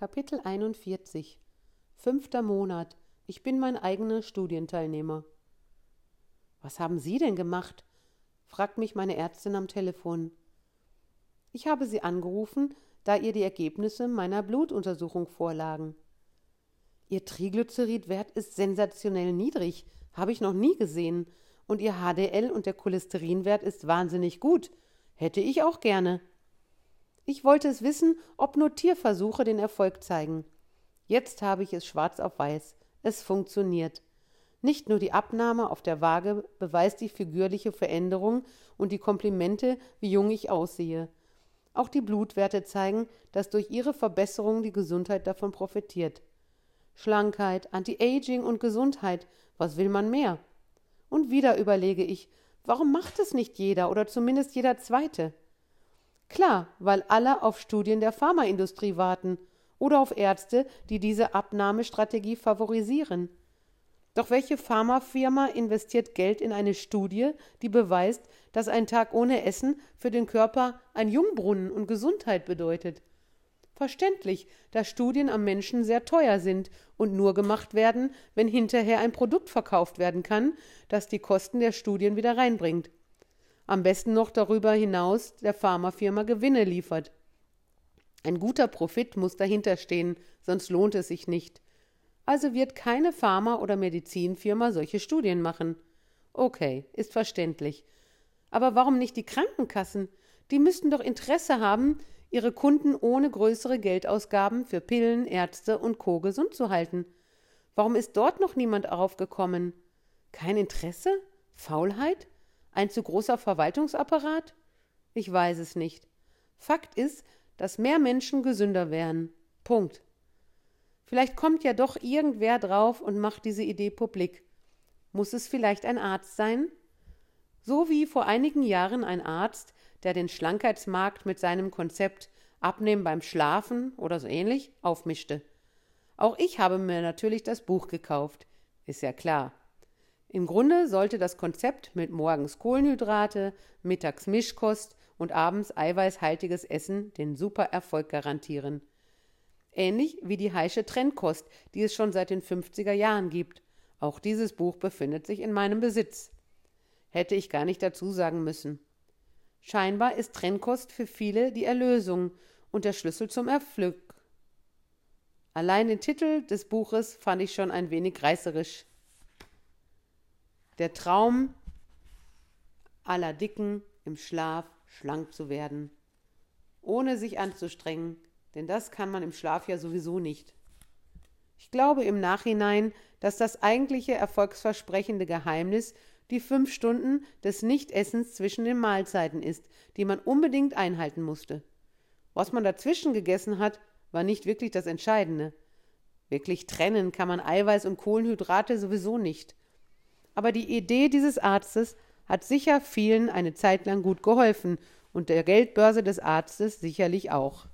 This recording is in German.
Kapitel 41 Fünfter Monat. Ich bin mein eigener Studienteilnehmer. Was haben Sie denn gemacht? fragt mich meine Ärztin am Telefon. Ich habe Sie angerufen, da ihr die Ergebnisse meiner Blutuntersuchung vorlagen. Ihr Triglyceridwert ist sensationell niedrig, habe ich noch nie gesehen, und Ihr HDL und der Cholesterinwert ist wahnsinnig gut. Hätte ich auch gerne. Ich wollte es wissen, ob nur Tierversuche den Erfolg zeigen. Jetzt habe ich es schwarz auf weiß. Es funktioniert. Nicht nur die Abnahme auf der Waage beweist die figürliche Veränderung und die Komplimente, wie jung ich aussehe. Auch die Blutwerte zeigen, dass durch ihre Verbesserung die Gesundheit davon profitiert. Schlankheit, Anti-Aging und Gesundheit, was will man mehr? Und wieder überlege ich, warum macht es nicht jeder oder zumindest jeder Zweite? Klar, weil alle auf Studien der Pharmaindustrie warten oder auf Ärzte, die diese Abnahmestrategie favorisieren. Doch welche Pharmafirma investiert Geld in eine Studie, die beweist, dass ein Tag ohne Essen für den Körper ein Jungbrunnen und Gesundheit bedeutet? Verständlich, da Studien am Menschen sehr teuer sind und nur gemacht werden, wenn hinterher ein Produkt verkauft werden kann, das die Kosten der Studien wieder reinbringt am besten noch darüber hinaus der Pharmafirma Gewinne liefert. Ein guter Profit muss dahinter stehen, sonst lohnt es sich nicht. Also wird keine Pharma- oder Medizinfirma solche Studien machen. Okay, ist verständlich. Aber warum nicht die Krankenkassen? Die müssten doch Interesse haben, ihre Kunden ohne größere Geldausgaben für Pillen, Ärzte und Co. gesund zu halten. Warum ist dort noch niemand aufgekommen? Kein Interesse? Faulheit? Ein zu großer Verwaltungsapparat? Ich weiß es nicht. Fakt ist, dass mehr Menschen gesünder wären. Punkt. Vielleicht kommt ja doch irgendwer drauf und macht diese Idee publik. Muss es vielleicht ein Arzt sein? So wie vor einigen Jahren ein Arzt, der den Schlankheitsmarkt mit seinem Konzept Abnehmen beim Schlafen oder so ähnlich aufmischte. Auch ich habe mir natürlich das Buch gekauft. Ist ja klar. Im Grunde sollte das Konzept mit morgens Kohlenhydrate, mittags Mischkost und abends eiweißhaltiges Essen den super Erfolg garantieren. Ähnlich wie die Heische Trendkost, die es schon seit den 50er Jahren gibt. Auch dieses Buch befindet sich in meinem Besitz. Hätte ich gar nicht dazu sagen müssen. Scheinbar ist Trennkost für viele die Erlösung und der Schlüssel zum Erfolg. Allein den Titel des Buches fand ich schon ein wenig reißerisch. Der Traum aller Dicken im Schlaf schlank zu werden, ohne sich anzustrengen, denn das kann man im Schlaf ja sowieso nicht. Ich glaube im Nachhinein, dass das eigentliche erfolgsversprechende Geheimnis die fünf Stunden des Nichtessens zwischen den Mahlzeiten ist, die man unbedingt einhalten musste. Was man dazwischen gegessen hat, war nicht wirklich das Entscheidende. Wirklich trennen kann man Eiweiß und Kohlenhydrate sowieso nicht aber die Idee dieses Arztes hat sicher vielen eine Zeit lang gut geholfen und der Geldbörse des Arztes sicherlich auch.